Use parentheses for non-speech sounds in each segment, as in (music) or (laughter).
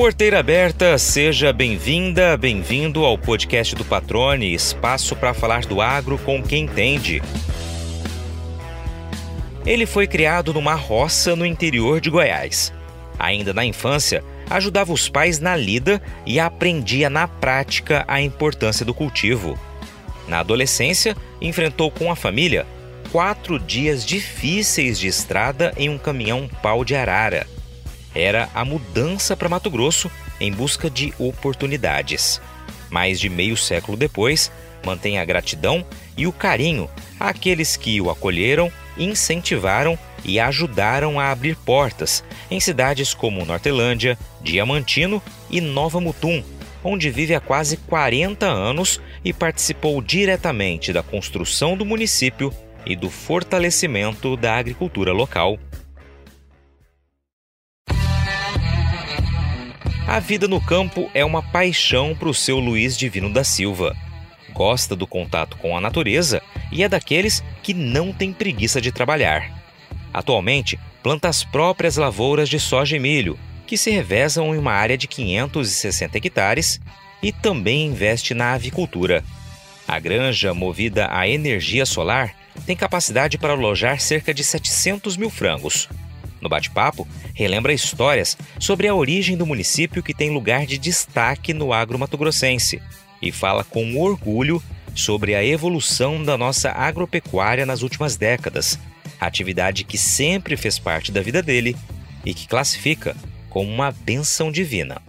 Porteira aberta, seja bem-vinda, bem-vindo ao podcast do Patrone, espaço para falar do agro com quem entende. Ele foi criado numa roça no interior de Goiás. Ainda na infância, ajudava os pais na lida e aprendia na prática a importância do cultivo. Na adolescência, enfrentou com a família quatro dias difíceis de estrada em um caminhão pau de arara era a mudança para Mato Grosso em busca de oportunidades. Mais de meio século depois, mantém a gratidão e o carinho àqueles que o acolheram, incentivaram e ajudaram a abrir portas em cidades como Nortelândia, Diamantino e Nova Mutum, onde vive há quase 40 anos e participou diretamente da construção do município e do fortalecimento da agricultura local. A vida no campo é uma paixão para o seu Luiz Divino da Silva. Gosta do contato com a natureza e é daqueles que não tem preguiça de trabalhar. Atualmente, planta as próprias lavouras de soja e milho, que se revezam em uma área de 560 hectares, e também investe na avicultura. A granja, movida a energia solar, tem capacidade para alojar cerca de 700 mil frangos, no bate-papo, relembra histórias sobre a origem do município que tem lugar de destaque no agro mato-grossense e fala com orgulho sobre a evolução da nossa agropecuária nas últimas décadas, atividade que sempre fez parte da vida dele e que classifica como uma benção divina.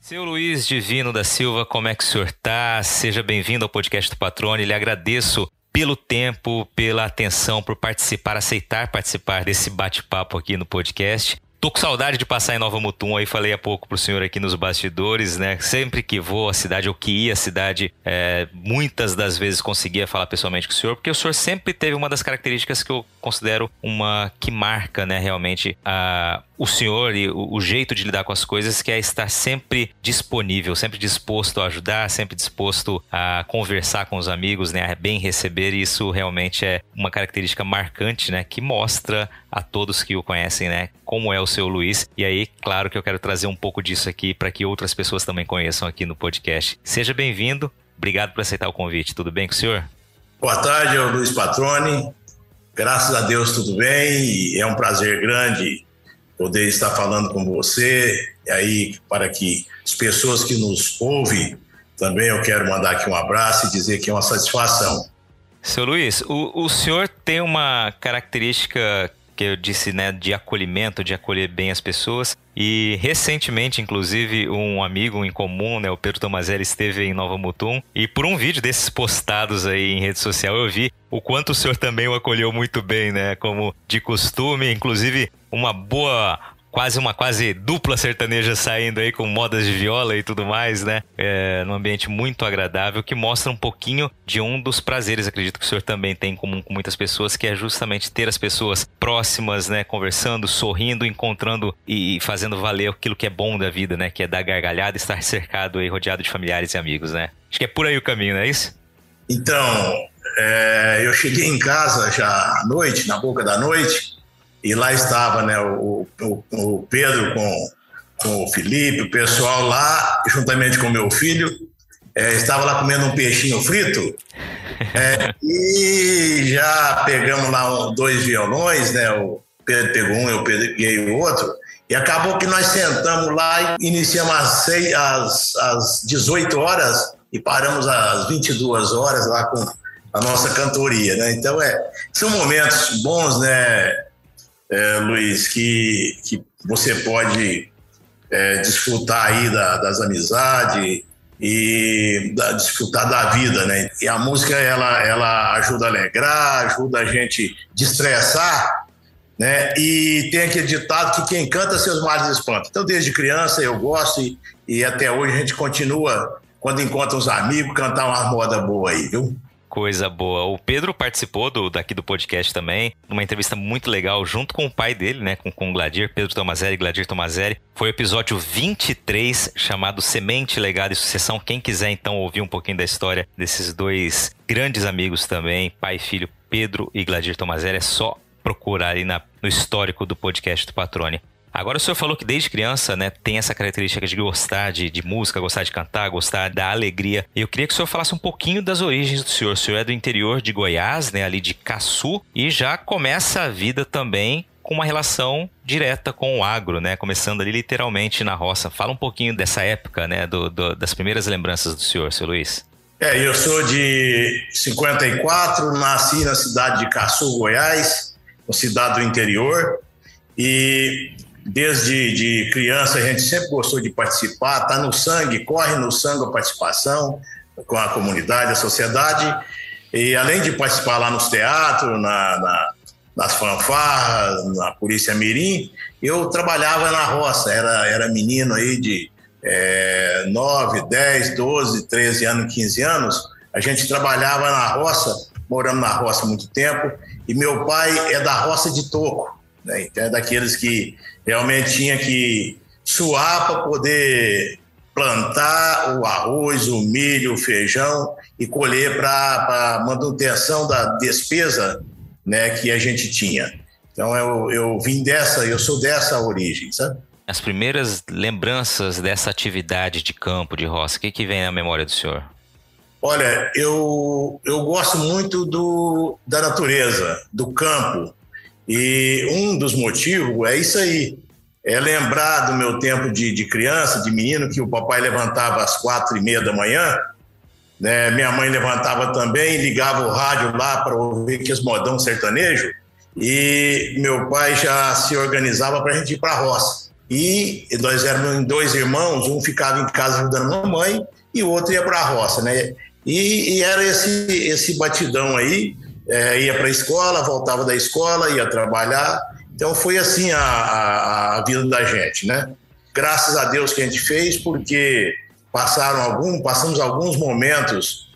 Seu Luiz Divino da Silva, como é que o senhor está? Seja bem-vindo ao podcast do Patrone. Lhe agradeço pelo tempo, pela atenção, por participar, aceitar participar desse bate-papo aqui no podcast. Tô com saudade de passar em Nova Mutum, aí falei há pouco pro senhor aqui nos bastidores, né? Sempre que vou à cidade, ou que ia à cidade, é, muitas das vezes conseguia falar pessoalmente com o senhor, porque o senhor sempre teve uma das características que eu considero uma que marca, né, realmente, a, o senhor e o, o, jeito de lidar com as coisas, que é estar sempre disponível, sempre disposto a ajudar, sempre disposto a conversar com os amigos, né, a bem receber. E isso realmente é uma característica marcante, né, que mostra a todos que o conhecem, né, como é o seu Luiz. E aí, claro que eu quero trazer um pouco disso aqui para que outras pessoas também conheçam aqui no podcast. Seja bem-vindo. Obrigado por aceitar o convite. Tudo bem com o senhor? Boa tarde, eu Luiz Patrone. Graças a Deus tudo bem é um prazer grande poder estar falando com você. E aí, para que as pessoas que nos ouvem, também eu quero mandar aqui um abraço e dizer que é uma satisfação. Seu Luiz, o, o senhor tem uma característica que eu disse, né, de acolhimento, de acolher bem as pessoas. E recentemente, inclusive, um amigo em comum, né, o Pedro Tomazelli, esteve em Nova Mutum. E por um vídeo desses postados aí em rede social, eu vi o quanto o senhor também o acolheu muito bem, né? Como de costume, inclusive uma boa quase uma quase dupla sertaneja saindo aí com modas de viola e tudo mais, né? É, num ambiente muito agradável que mostra um pouquinho de um dos prazeres, acredito que o senhor também tem em comum com muitas pessoas, que é justamente ter as pessoas próximas, né? Conversando, sorrindo, encontrando e fazendo valer aquilo que é bom da vida, né? Que é dar gargalhada, estar cercado e rodeado de familiares e amigos, né? Acho que é por aí o caminho, não é isso? Então, é, eu cheguei em casa já à noite, na boca da noite, e lá estava né, o, o, o Pedro com, com o Felipe, o pessoal lá, juntamente com meu filho, é, estava lá comendo um peixinho frito. É, e já pegamos lá dois violões, né? O Pedro pegou um, eu peguei o outro. E acabou que nós sentamos lá e iniciamos às, às, às 18 horas e paramos às 22 horas lá com a nossa cantoria, né? Então, é, são momentos bons, né? É, Luiz, que, que você pode é, desfrutar aí da, das amizades e da, desfrutar da vida, né? E a música, ela, ela ajuda a alegrar, ajuda a gente destressar, né? E tem aquele ditado que quem canta seus males espanta. Então, desde criança eu gosto e, e até hoje a gente continua, quando encontra uns amigos, cantar uma moda boa aí, viu? Coisa boa. O Pedro participou do, daqui do podcast também, numa entrevista muito legal, junto com o pai dele, né? Com, com o Gladir, Pedro Tomazelli, Gladir Tomazelli. Foi o episódio 23, chamado Semente, Legado e Sucessão. Quem quiser, então, ouvir um pouquinho da história desses dois grandes amigos também, pai e filho, Pedro e Gladir Tomazelli, é só procurar aí na, no histórico do podcast do Patrone. Agora o senhor falou que desde criança, né, tem essa característica de gostar de, de música, gostar de cantar, gostar da alegria. Eu queria que o senhor falasse um pouquinho das origens do senhor. O senhor é do interior de Goiás, né, ali de Caçu, e já começa a vida também com uma relação direta com o agro, né? Começando ali literalmente na roça. Fala um pouquinho dessa época, né? Do, do, das primeiras lembranças do senhor, seu Luiz. É, eu sou de 54, nasci na cidade de Caçu, Goiás, uma cidade do interior, e desde de criança a gente sempre gostou de participar, tá no sangue, corre no sangue a participação com a comunidade, a sociedade, e além de participar lá nos teatros, na, na nas fanfarras, na Polícia Mirim, eu trabalhava na roça, era, era menino aí de é, 9, 10, 12, 13 anos, 15 anos, a gente trabalhava na roça, morando na roça há muito tempo, e meu pai é da roça de toco, né? então é daqueles que realmente tinha que suar para poder plantar o arroz, o milho, o feijão e colher para manutenção da despesa né, que a gente tinha. Então eu, eu vim dessa, eu sou dessa origem, sabe? As primeiras lembranças dessa atividade de campo, de roça, o que, que vem na memória do senhor? Olha, eu, eu gosto muito do, da natureza, do campo. E um dos motivos é isso aí. É lembrar do meu tempo de, de criança, de menino, que o papai levantava às quatro e meia da manhã né? Minha mãe levantava também, ligava o rádio lá para ouvir que modão sertanejo. E meu pai já se organizava para a gente ir para a roça. E nós éramos dois irmãos, um ficava em casa ajudando a mamãe e o outro ia para a roça, né? E, e, era esse, esse batidão aí, é, ia para a escola, voltava da escola, ia trabalhar. Então foi assim a, a, a vida da gente, né? Graças a Deus que a gente fez, porque passaram algum, passamos alguns momentos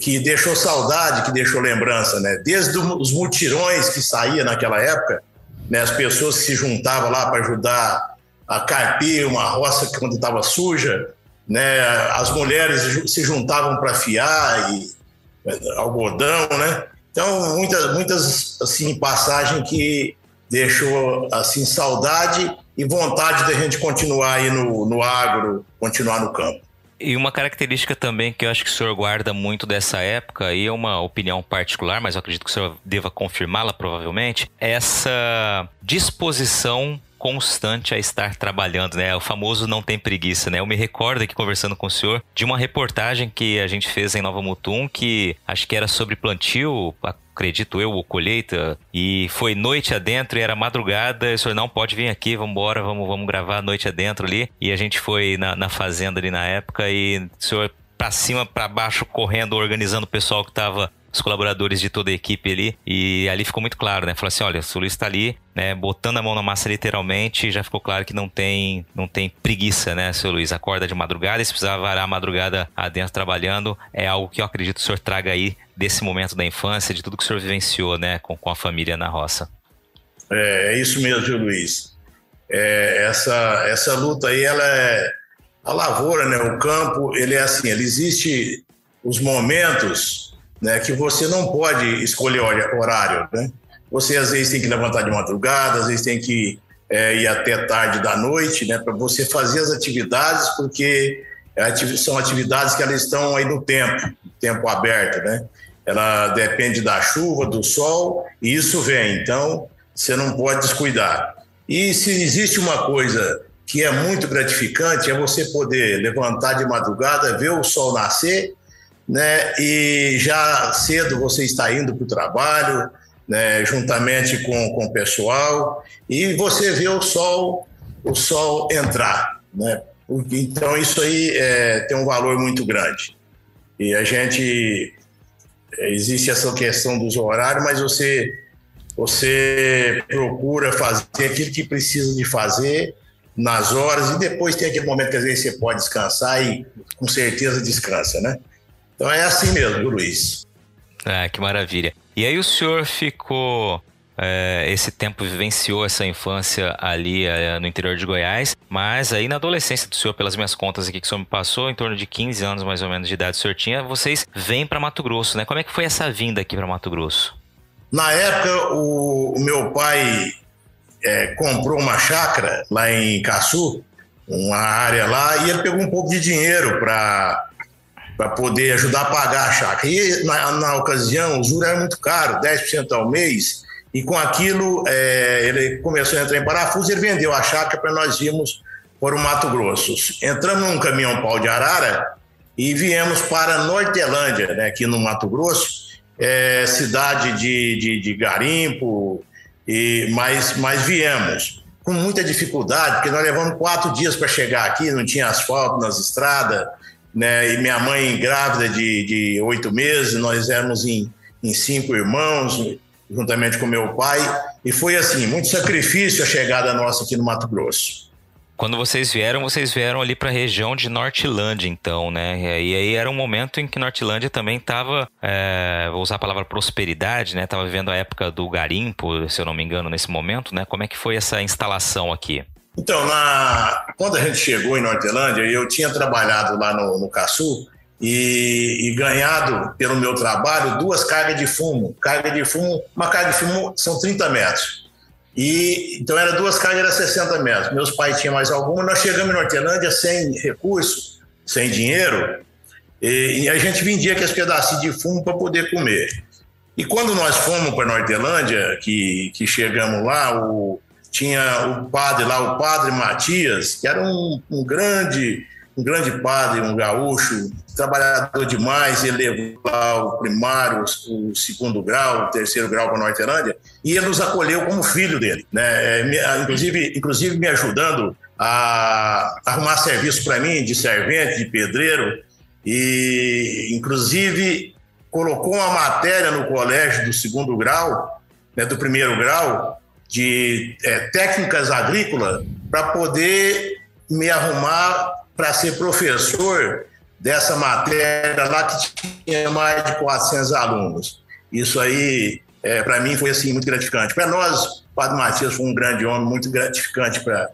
que deixou saudade, que deixou lembrança, né? Desde os mutirões que saía naquela época, né? As pessoas que se juntavam lá para ajudar a carpir uma roça que quando estava suja, né? As mulheres se juntavam para fiar e algodão, né? Então muitas, muitas assim passagem que deixou assim saudade e vontade da gente continuar aí no, no agro, continuar no campo. E uma característica também que eu acho que o senhor guarda muito dessa época, e é uma opinião particular, mas eu acredito que o senhor deva confirmá-la provavelmente, é essa disposição constante a estar trabalhando, né? O famoso não tem preguiça, né? Eu me recordo aqui conversando com o senhor de uma reportagem que a gente fez em Nova Mutum, que acho que era sobre plantio, acredito eu, ou colheita, e foi noite adentro e era madrugada, e o senhor não pode vir aqui, vamos embora, vamos, vamos gravar noite adentro ali. E a gente foi na, na fazenda ali na época e o senhor para cima, para baixo, correndo, organizando o pessoal que estava os colaboradores de toda a equipe ali. E ali ficou muito claro, né? Falou assim: olha, o Luiz está ali, né? Botando a mão na massa literalmente, já ficou claro que não tem, não tem preguiça, né, seu Luiz? Acorda de madrugada e se precisar varar a madrugada adentro trabalhando, é algo que eu acredito que o senhor traga aí desse momento da infância, de tudo que o senhor vivenciou, né, com, com a família na roça. É, é isso mesmo, Luiz. É, essa, essa luta aí, ela é a lavoura, né? O campo, ele é assim, ele existe os momentos né, que você não pode escolher horário, né? Você às vezes tem que levantar de madrugada, às vezes tem que é, ir até tarde da noite, né, para você fazer as atividades, porque são atividades que elas estão aí no tempo, tempo aberto, né? Ela depende da chuva, do sol, e isso vem. Então, você não pode descuidar. E se existe uma coisa que é muito gratificante, é você poder levantar de madrugada, ver o sol nascer né? E já cedo você está indo para o trabalho, né? Juntamente com, com o pessoal e você vê o sol, o sol entrar, né? Então isso aí é, tem um valor muito grande. E a gente existe essa questão dos horários, mas você você procura fazer aquilo que precisa de fazer nas horas e depois tem aquele momento que às vezes você pode descansar e com certeza descansa, né? Então é assim mesmo, Luiz. Ah, que maravilha. E aí o senhor ficou é, esse tempo vivenciou essa infância ali é, no interior de Goiás, mas aí na adolescência do senhor, pelas minhas contas aqui que o senhor me passou, em torno de 15 anos mais ou menos de idade o senhor tinha, vocês vêm para Mato Grosso, né? Como é que foi essa vinda aqui para Mato Grosso? Na época, o, o meu pai é, comprou uma chácara lá em Caçu, uma área lá, e ele pegou um pouco de dinheiro para para poder ajudar a pagar a chácara. E na, na ocasião, o juro era muito caro, 10% ao mês, e com aquilo é, ele começou a entrar em parafuso e ele vendeu a chácara para nós irmos para o Mato Grosso. Entramos num caminhão pau de arara e viemos para Nortelândia, né, aqui no Mato Grosso, é, cidade de, de, de garimpo, e, mas, mas viemos com muita dificuldade, porque nós levamos quatro dias para chegar aqui, não tinha asfalto nas estradas, né? E minha mãe grávida de, de oito meses, nós éramos em, em cinco irmãos, juntamente com meu pai, e foi assim, muito sacrifício a chegada nossa aqui no Mato Grosso. Quando vocês vieram, vocês vieram ali para a região de Nortilândia, então, né? E aí era um momento em que Nortilândia também estava, é, vou usar a palavra prosperidade, né? Tava vivendo a época do garimpo, se eu não me engano, nesse momento, né? Como é que foi essa instalação aqui? Então, na, quando a gente chegou em Nortilândia, eu tinha trabalhado lá no, no Caçu e, e, ganhado pelo meu trabalho duas cargas de fumo. Carga de fumo, uma carga de fumo são 30 metros. E, então, era duas cargas, era 60 metros. Meus pais tinham mais alguma. Nós chegamos em Nortelândia sem recurso, sem dinheiro, e, e a gente vendia aqueles pedacinhos de fumo para poder comer. E quando nós fomos para Nortelândia, que, que chegamos lá, o, tinha o padre lá, o padre Matias, que era um, um grande um grande padre, um gaúcho, trabalhador demais, ele levou lá o primário, o segundo grau, o terceiro grau para a Nortelândia, e ele nos acolheu como filho dele, né? É, inclusive, inclusive me ajudando a arrumar serviço para mim de servente, de pedreiro, e inclusive colocou uma matéria no colégio do segundo grau, né, do primeiro grau, de é, técnicas agrícolas, para poder me arrumar para ser professor dessa matéria lá que tinha mais de 400 alunos. Isso aí, é, para mim, foi assim muito gratificante. Para nós, o Padre Matias foi um grande homem, muito gratificante pra,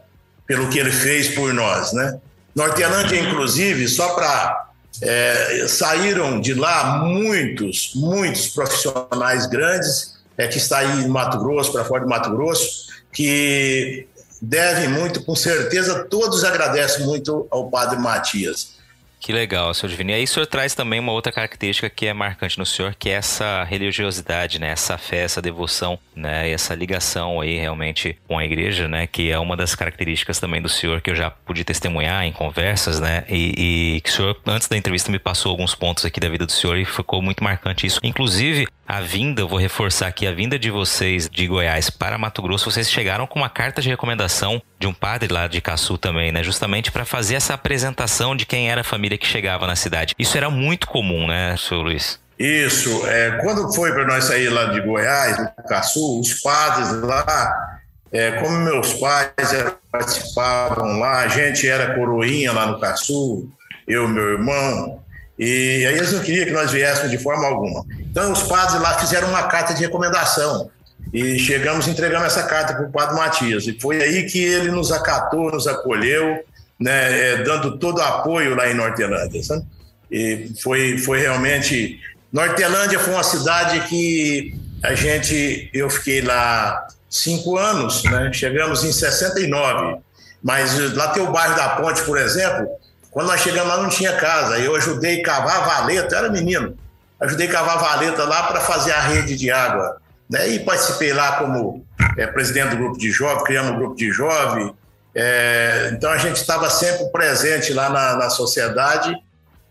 pelo que ele fez por nós, né? Nortelândia, inclusive, só para é, saíram de lá muitos, muitos profissionais grandes é, que está aí no Mato Grosso, para fora do Mato Grosso, que devem muito, com certeza todos agradecem muito ao Padre Matias. Que legal, senhor Divino. E aí o senhor traz também uma outra característica que é marcante no senhor, que é essa religiosidade, né? Essa fé, essa devoção, né? E essa ligação aí realmente com a igreja, né? Que é uma das características também do senhor que eu já pude testemunhar em conversas, né? E, e que o senhor, antes da entrevista, me passou alguns pontos aqui da vida do senhor e ficou muito marcante isso. Inclusive, a vinda, vou reforçar aqui, a vinda de vocês de Goiás para Mato Grosso, vocês chegaram com uma carta de recomendação de um padre lá de Caçu também, né? Justamente para fazer essa apresentação de quem era a família que chegava na cidade. Isso era muito comum, né, senhor Luiz? Isso. É, quando foi para nós sair lá de Goiás, do Caçu, os padres lá, é, como meus pais participavam lá, a gente era coroinha lá no Caçu, eu e meu irmão, e aí eles não queriam que nós viéssemos de forma alguma. Então os padres lá fizeram uma carta de recomendação e chegamos entregando essa carta para o padre Matias. E foi aí que ele nos acatou, nos acolheu, né, é, dando todo o apoio lá em Nortelândia. Sabe? E foi, foi realmente. Nortelândia foi uma cidade que a gente. Eu fiquei lá cinco anos, né? chegamos em 69. Mas lá tem o bairro da Ponte, por exemplo, quando nós chegamos lá, não tinha casa. Eu ajudei a cavar a valeta, era menino. Ajudei a cavar a valeta lá para fazer a rede de água. Né? E participei lá como é, presidente do grupo de jovens, criamos um grupo de jovens. É, então a gente estava sempre presente lá na, na sociedade.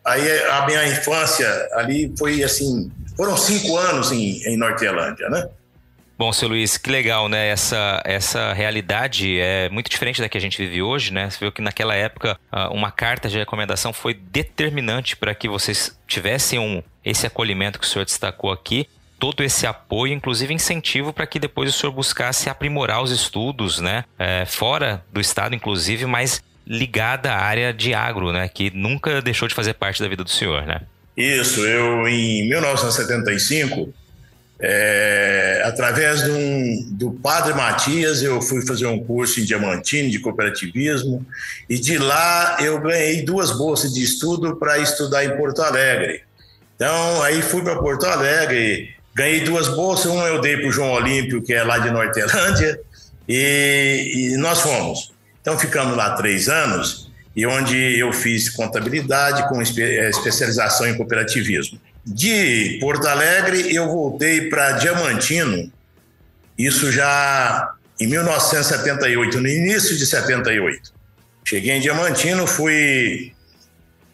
Aí a minha infância ali foi assim, foram cinco anos em, em Nortelândia, né? Bom, seu Luiz, que legal, né? Essa, essa realidade é muito diferente da que a gente vive hoje, né? Você viu que naquela época ah, uma carta de recomendação foi determinante para que vocês tivessem um, esse acolhimento que o senhor destacou aqui, todo esse apoio, inclusive incentivo para que depois o senhor buscasse aprimorar os estudos, né? É, fora do estado, inclusive, mas ligada à área de agro, né? Que nunca deixou de fazer parte da vida do senhor, né? Isso, eu em 1975 é, através um, do Padre Matias, eu fui fazer um curso em Diamantino de cooperativismo e de lá eu ganhei duas bolsas de estudo para estudar em Porto Alegre. Então, aí fui para Porto Alegre, ganhei duas bolsas, uma eu dei para o João Olímpio, que é lá de Nortelândia, E, e nós fomos. Então ficamos lá três anos e onde eu fiz contabilidade com espe eh, especialização em cooperativismo. De Porto Alegre eu voltei para Diamantino, isso já em 1978, no início de 78. Cheguei em Diamantino, fui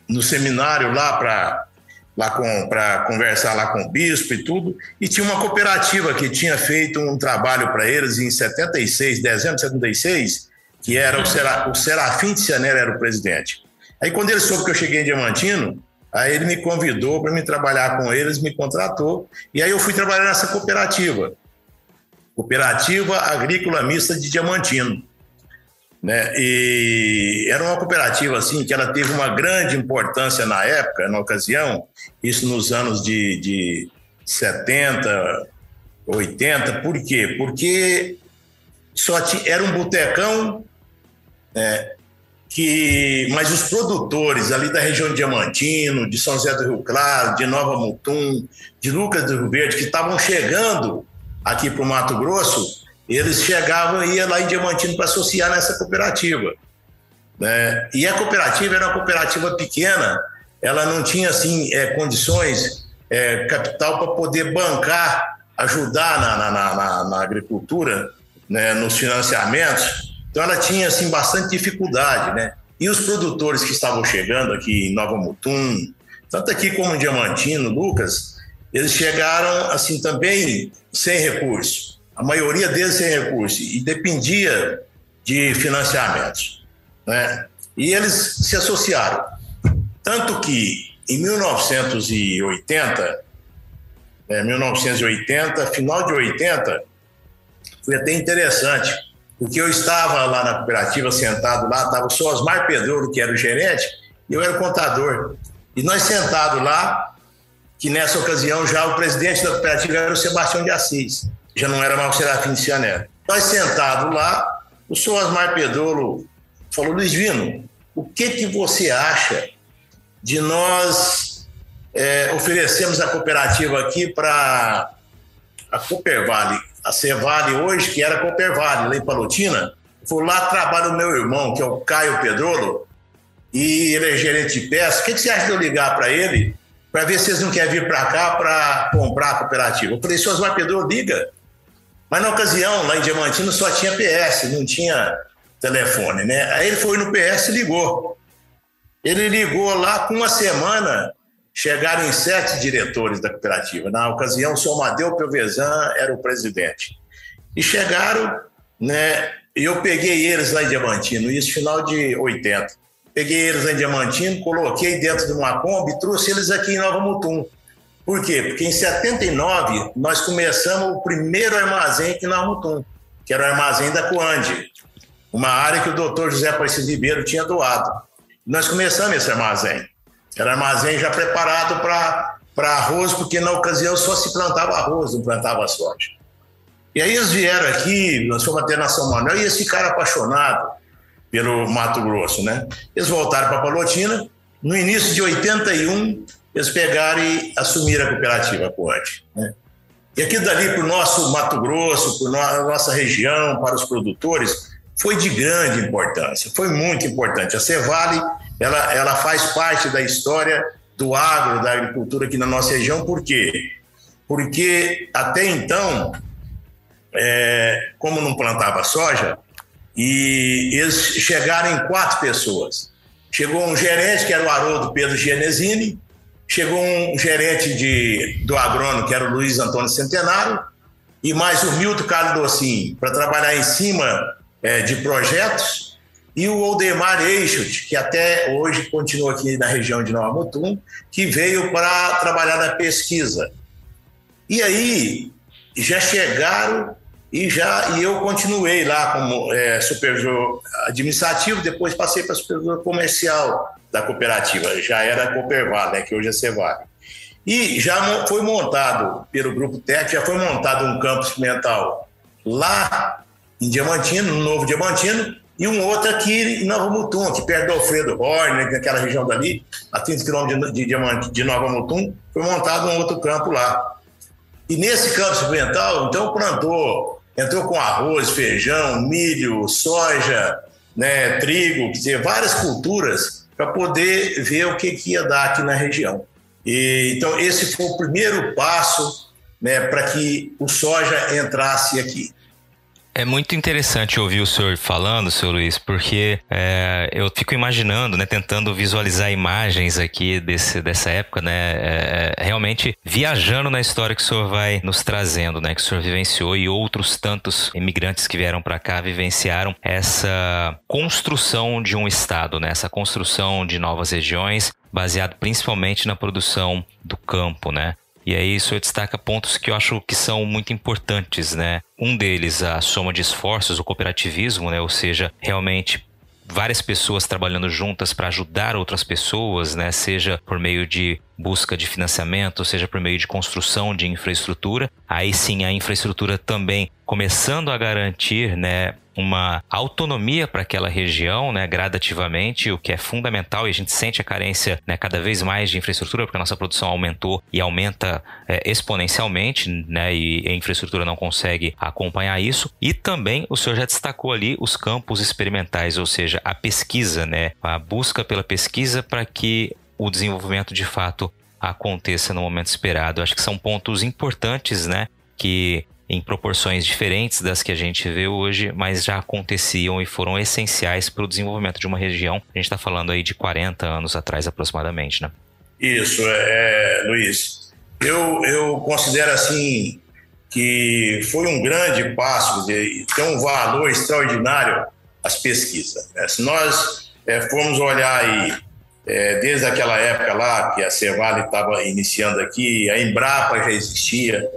no seminário lá para lá para conversar lá com o bispo e tudo, e tinha uma cooperativa que tinha feito um trabalho para eles em 76, dezembro de 76, que era o, Sera, o Serafim de Cianera era o presidente. Aí quando ele soube que eu cheguei em Diamantino, aí ele me convidou para me trabalhar com eles, me contratou, e aí eu fui trabalhar nessa cooperativa, Cooperativa Agrícola Mista de Diamantino. Né? E era uma cooperativa assim que ela teve uma grande importância na época, na ocasião, isso nos anos de, de 70, 80. Por quê? Porque só tinha, era um botecão, né? que, mas os produtores ali da região de Diamantino, de São José do Rio Claro, de Nova Mutum, de Lucas do Rio Verde, que estavam chegando aqui para o Mato Grosso, eles chegavam e iam lá em Diamantino para associar nessa cooperativa. Né? E a cooperativa era uma cooperativa pequena, ela não tinha assim é, condições, é, capital para poder bancar, ajudar na, na, na, na agricultura, né, nos financiamentos. Então ela tinha assim bastante dificuldade, né? E os produtores que estavam chegando aqui em Nova Mutum, tanto aqui como em Diamantino, Lucas, eles chegaram assim também sem recursos a maioria deles sem recursos, e dependia de financiamentos. Né? E eles se associaram. Tanto que, em 1980, né, 1980, final de 80, foi até interessante, porque eu estava lá na cooperativa, sentado lá, estava só Osmar Pedro, que era o gerente, e eu era o contador. E nós sentados lá, que nessa ocasião já o presidente da cooperativa era o Sebastião de Assis já não era mais o Serafim Ciané. Nós sentados lá, o senhor Osmar Pedrolo falou, Luiz Vino, o que, que você acha de nós é, oferecermos a cooperativa aqui para a Coopervale, a Cevale hoje, que era Coopervale, lá em Palotina, foi lá trabalha o meu irmão, que é o Caio Pedrolo, e ele é gerente de peça. O que, que você acha de eu ligar para ele para ver se vocês não querem vir para cá para comprar a cooperativa? Eu falei, senhor Osmar Pedrolo, liga. Mas na ocasião, lá em Diamantino, só tinha PS, não tinha telefone, né? Aí ele foi no PS e ligou. Ele ligou lá com uma semana, chegaram em sete diretores da cooperativa. Na ocasião, o senhor Madeu Pelvezan era o presidente. E chegaram, né? E eu peguei eles lá em Diamantino, isso final de 80. Peguei eles lá em Diamantino, coloquei dentro de uma Kombi e trouxe eles aqui em Nova Mutum. Por quê? Porque em 79 nós começamos o primeiro armazém aqui na Mutum, que era o armazém da Coande, uma área que o doutor José Aparecido Ribeiro tinha doado. Nós começamos esse armazém. Era armazém já preparado para arroz, porque na ocasião só se plantava arroz, não plantava soja. E aí eles vieram aqui, nós fomos até na São Manuel, e esse cara apaixonado pelo Mato Grosso, né? Eles voltaram para Palotina. No início de 81, eles pegaram e assumiram a cooperativa Coante. Né? E aquilo dali para o nosso Mato Grosso, para a nossa região, para os produtores, foi de grande importância, foi muito importante. A Cevale, ela, ela faz parte da história do agro, da agricultura aqui na nossa região, por quê? Porque até então, é, como não plantava soja, e eles chegaram em quatro pessoas. Chegou um gerente, que era o Haroldo Pedro Genesini, Chegou um gerente de, do agrônomo, que era o Luiz Antônio Centenário, e mais o Milton Carlos Docin, para trabalhar em cima é, de projetos, e o Oldemar Eixut, que até hoje continua aqui na região de Nova Mutum, que veio para trabalhar na pesquisa. E aí já chegaram e já e eu continuei lá como é, supervisor administrativo, depois passei para supervisor comercial da cooperativa, já era a Cooperval, né, que hoje é Cevale. E já foi montado, pelo Grupo Tec, já foi montado um campo experimental lá em Diamantino, no Novo Diamantino, e um outro aqui em Nova Mutum, aqui perto do Alfredo Horner, naquela região dali, a 30 quilômetros de, de, de Nova Mutum, foi montado um outro campo lá. E nesse campo experimental, então, plantou entrou com arroz, feijão, milho, soja, né, trigo, quer dizer, várias culturas para poder ver o que, que ia dar aqui na região. E, então, esse foi o primeiro passo né, para que o soja entrasse aqui. É muito interessante ouvir o senhor falando, senhor Luiz, porque é, eu fico imaginando, né, tentando visualizar imagens aqui desse, dessa época, né, é, é, realmente viajando na história que o senhor vai nos trazendo, né, que o senhor vivenciou e outros tantos imigrantes que vieram para cá vivenciaram essa construção de um estado, né, essa construção de novas regiões, baseado principalmente na produção do campo, né? E aí o senhor destaca pontos que eu acho que são muito importantes, né? Um deles, a soma de esforços, o cooperativismo, né? Ou seja, realmente várias pessoas trabalhando juntas para ajudar outras pessoas, né? Seja por meio de busca de financiamento, seja por meio de construção de infraestrutura. Aí sim a infraestrutura também começando a garantir, né, uma autonomia para aquela região, né, gradativamente, o que é fundamental e a gente sente a carência né, cada vez mais de infraestrutura, porque a nossa produção aumentou e aumenta é, exponencialmente, né, e a infraestrutura não consegue acompanhar isso. E também o senhor já destacou ali os campos experimentais, ou seja, a pesquisa, né, a busca pela pesquisa para que o desenvolvimento de fato aconteça no momento esperado. Acho que são pontos importantes, né, que em proporções diferentes das que a gente vê hoje, mas já aconteciam e foram essenciais para o desenvolvimento de uma região. A gente está falando aí de 40 anos atrás aproximadamente, né? Isso, é, Luiz. Eu, eu considero assim que foi um grande passo, tem um valor extraordinário as pesquisas. Né? Se nós é, formos olhar aí, é, desde aquela época lá que a Cevale estava iniciando aqui, a Embrapa já existia,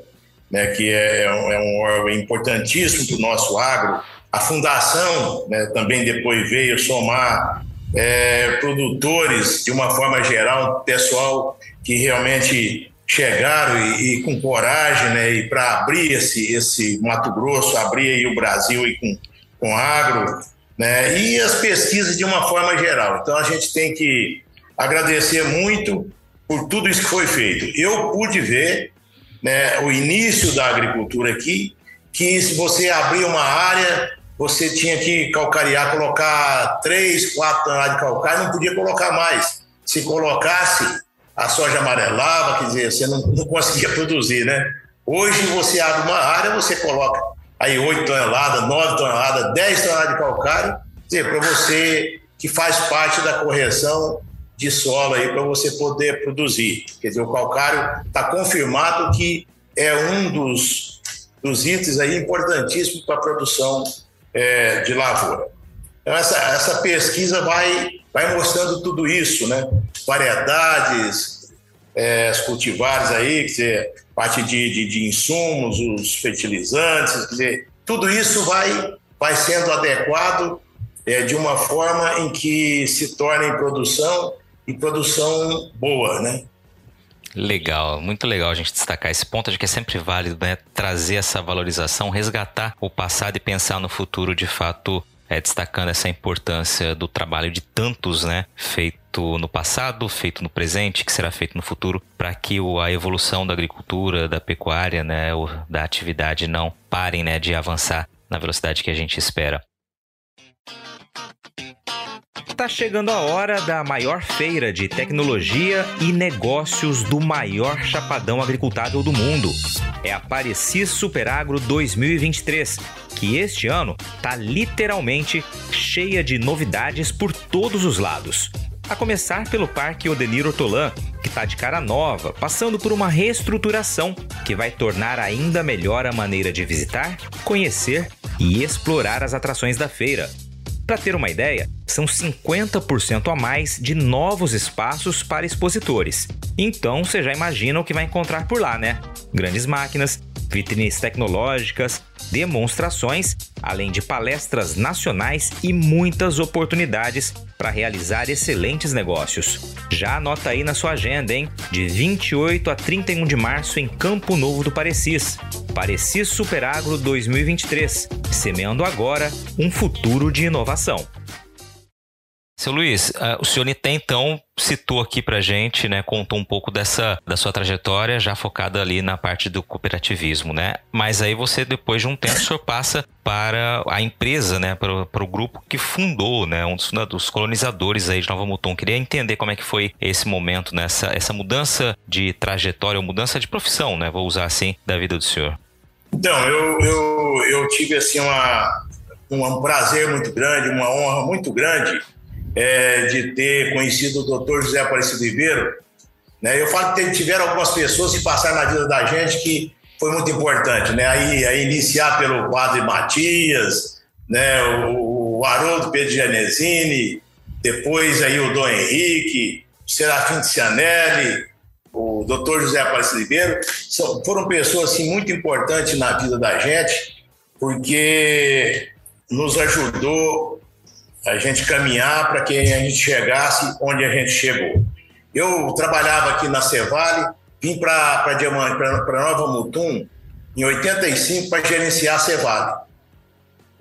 né, que é, é, um, é um órgão importantíssimo para o nosso agro. A fundação né, também depois veio somar é, produtores, de uma forma geral, pessoal que realmente chegaram e, e com coragem né, e para abrir esse, esse Mato Grosso, abrir aí o Brasil e com, com agro, né, e as pesquisas de uma forma geral. Então a gente tem que agradecer muito por tudo isso que foi feito. Eu pude ver né, o início da agricultura aqui, que se você abrir uma área, você tinha que calcarear, colocar 3, 4 toneladas de calcário, não podia colocar mais. Se colocasse, a soja amarelava, quer dizer, você não, não conseguia (laughs) produzir, né? Hoje você abre uma área, você coloca aí 8 toneladas, 9 toneladas, 10 toneladas de calcário, quer dizer, para você que faz parte da correção de solo aí para você poder produzir. Quer dizer, o calcário está confirmado que é um dos, dos itens aí importantíssimos para a produção é, de lavoura. Então, essa, essa pesquisa vai, vai mostrando tudo isso, né? Variedades, é, cultivares aí, quer dizer, parte de, de, de insumos, os fertilizantes, quer dizer, tudo isso vai, vai sendo adequado é, de uma forma em que se torna em produção e produção boa, né? Legal, muito legal a gente destacar esse ponto de que é sempre válido né, trazer essa valorização, resgatar o passado e pensar no futuro de fato, é, destacando essa importância do trabalho de tantos, né, feito no passado, feito no presente, que será feito no futuro, para que a evolução da agricultura, da pecuária, né, da atividade não parem, né, de avançar na velocidade que a gente espera. Tá chegando a hora da maior feira de tecnologia e negócios do maior chapadão agricultável do mundo. É a Parecis Superagro 2023, que este ano tá literalmente cheia de novidades por todos os lados. A começar pelo Parque Odenir Ortolan, que está de cara nova, passando por uma reestruturação que vai tornar ainda melhor a maneira de visitar, conhecer e explorar as atrações da feira. Para ter uma ideia, são 50% a mais de novos espaços para expositores. Então você já imagina o que vai encontrar por lá, né? Grandes máquinas, vitrines tecnológicas, demonstrações, além de palestras nacionais e muitas oportunidades para realizar excelentes negócios. Já anota aí na sua agenda, hein? De 28 a 31 de março em Campo Novo do Parecis. Parecis Superagro 2023, semeando agora um futuro de inovação. Seu Luiz, uh, o senhor até então citou aqui pra gente, né, contou um pouco dessa da sua trajetória já focada ali na parte do cooperativismo, né? Mas aí você depois de um tempo o senhor passa para a empresa, né, para, o grupo que fundou, né, um dos, dos colonizadores aí de Nova Mutum. Queria entender como é que foi esse momento, nessa né, essa mudança de trajetória, mudança de profissão, né, vou usar assim, da vida do senhor. Então, eu, eu, eu tive assim uma, um prazer muito grande, uma honra muito grande é, de ter conhecido o doutor José Aparecido Ribeiro. Né? Eu falo que tiveram algumas pessoas que passaram na vida da gente que foi muito importante. Né? Aí, aí iniciar pelo padre Matias, né? o, o Haroldo Pedro Genesini, depois aí o Dom Henrique, o Serafim de Cianelli, o doutor José Aparecido Ribeiro, são, foram pessoas assim, muito importantes na vida da gente, porque nos ajudou a gente caminhar para que a gente chegasse onde a gente chegou. Eu trabalhava aqui na Cevale, vim para Diamante, para Nova Mutum, em 85, para gerenciar a Cevale.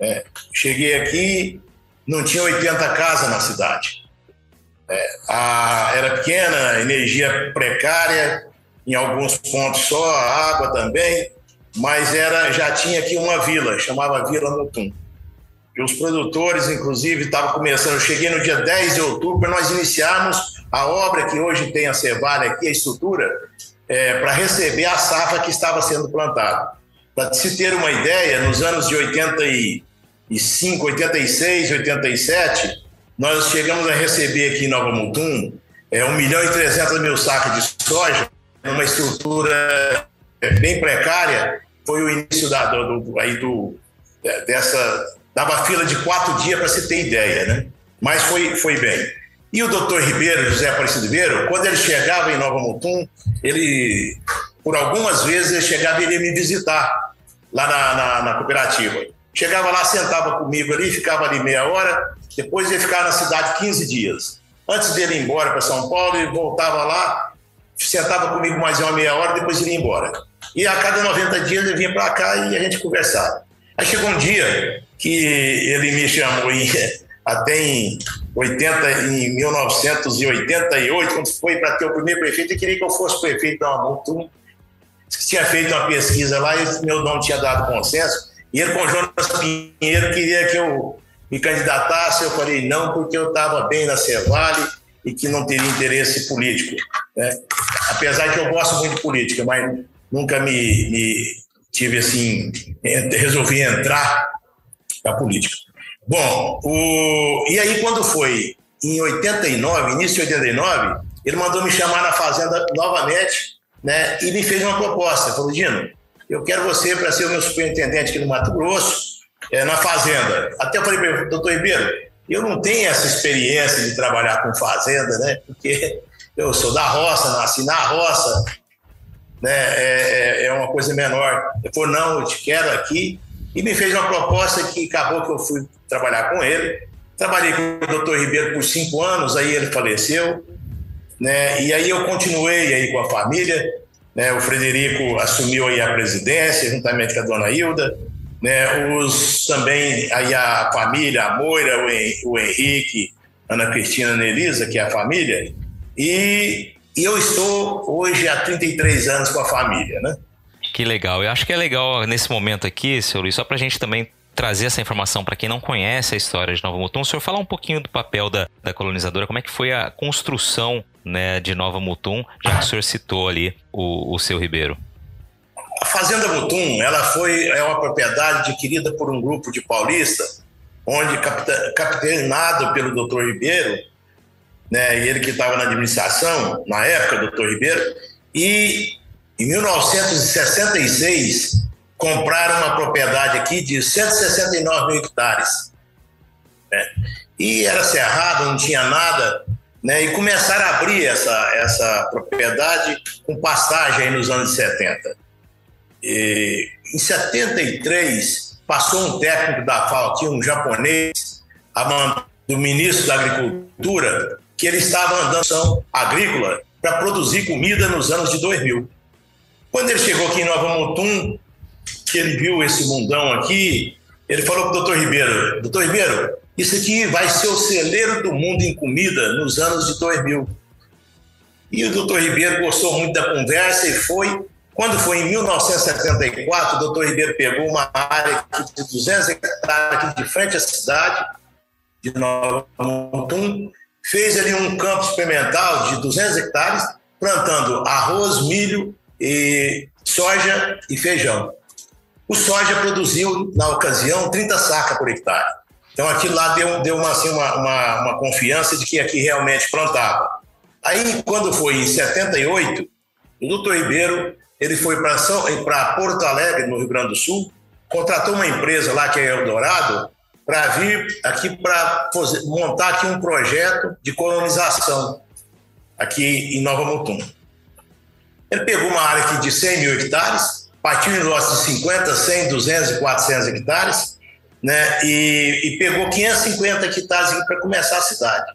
É, cheguei aqui, não tinha 80 casas na cidade. É, a, era pequena, energia precária, em alguns pontos só, água também, mas era já tinha aqui uma vila, chamava Vila Mutum que os produtores, inclusive, estavam começando. Eu cheguei no dia 10 de outubro nós iniciarmos a obra que hoje tem a Cevale aqui, a estrutura, é, para receber a safra que estava sendo plantada. Para se ter uma ideia, nos anos de 85, 86, 87, nós chegamos a receber aqui em Nova Mutum é, 1 milhão e 300 mil sacos de soja, numa estrutura é, bem precária. Foi o início da, do, aí do, dessa Dava fila de quatro dias para se ter ideia, né? Mas foi, foi bem. E o doutor Ribeiro, José Aparecido Ribeiro, quando ele chegava em Nova Mutum, ele, por algumas vezes, ele chegava e iria me visitar lá na, na, na cooperativa. Chegava lá, sentava comigo ali, ficava ali meia hora, depois ele ficava na cidade 15 dias. Antes dele ir embora para São Paulo, ele voltava lá, sentava comigo mais uma meia hora, depois ele ia embora. E a cada 90 dias ele vinha para cá e a gente conversava. Aí chegou um dia que ele me chamou em, (laughs) até em 80, em 1988, quando foi para ter o primeiro prefeito, ele queria que eu fosse prefeito da Mutum. Tinha feito uma pesquisa lá e meu nome tinha dado consenso. E ele, com o Jonas Pinheiro, queria que eu me candidatasse. Eu falei não, porque eu estava bem na Cevale e que não teria interesse político. Né? Apesar que eu gosto muito de política, mas nunca me, me tive assim, resolvi entrar da política. Bom, o... e aí quando foi em 89, início de 89, ele mandou me chamar na fazenda novamente, né, e me fez uma proposta, falou, Dino, eu quero você para ser o meu superintendente aqui no Mato Grosso, é, na fazenda. Até eu falei para ele, doutor Ribeiro, eu não tenho essa experiência de trabalhar com fazenda, né, porque eu sou da roça, nasci na roça, né, é, é, é uma coisa menor. Ele falou, não, eu te quero aqui, e me fez uma proposta que acabou que eu fui trabalhar com ele. Trabalhei com o doutor Ribeiro por cinco anos, aí ele faleceu, né? E aí eu continuei aí com a família, né? O Frederico assumiu aí a presidência, juntamente com a dona Hilda, né? Os também aí a família, a Moira, o Henrique, Ana Cristina, Ana Elisa, que é a família, e, e eu estou hoje há 33 anos com a família, né? Que legal. Eu acho que é legal nesse momento aqui, senhor Luiz, só para a gente também trazer essa informação para quem não conhece a história de Nova Mutum. O senhor falar um pouquinho do papel da, da colonizadora, como é que foi a construção né, de Nova Mutum, já que o senhor citou ali o, o seu Ribeiro. A Fazenda Mutum, ela foi é uma propriedade adquirida por um grupo de paulistas, onde capitaneado pelo doutor Ribeiro, né, e ele que estava na administração na época, doutor Ribeiro, e em 1966, compraram uma propriedade aqui de 169 mil hectares. Né? E era cerrado, não tinha nada, né? e começaram a abrir essa, essa propriedade com pastagem nos anos 70. E, em 73, passou um técnico da FAO aqui, um japonês, do ministro da Agricultura, que ele estava andando agrícola para produzir comida nos anos de 2000. Quando ele chegou aqui em Nova Mutum, que ele viu esse mundão aqui, ele falou para o doutor Ribeiro: Doutor Ribeiro, Isso aqui vai ser o celeiro do mundo em comida nos anos de 2000. E o doutor Ribeiro gostou muito da conversa e foi. Quando foi em 1974, o doutor Ribeiro pegou uma área de 200 hectares de frente à cidade de Nova Mutum, fez ali um campo experimental de 200 hectares, plantando arroz, milho, e soja e feijão. O soja produziu, na ocasião, 30 sacas por hectare. Então aquilo lá deu, deu uma, assim, uma, uma, uma confiança de que aqui realmente plantava. Aí, quando foi em 78, o doutor Ribeiro ele foi para Porto Alegre, no Rio Grande do Sul, contratou uma empresa lá que é Eldorado para vir aqui para montar aqui um projeto de colonização aqui em Nova Mutum. Ele pegou uma área aqui de 100 mil hectares, partiu em lotes de 50, 100, 200 e 400 hectares, né? E, e pegou 550 hectares para começar a cidade.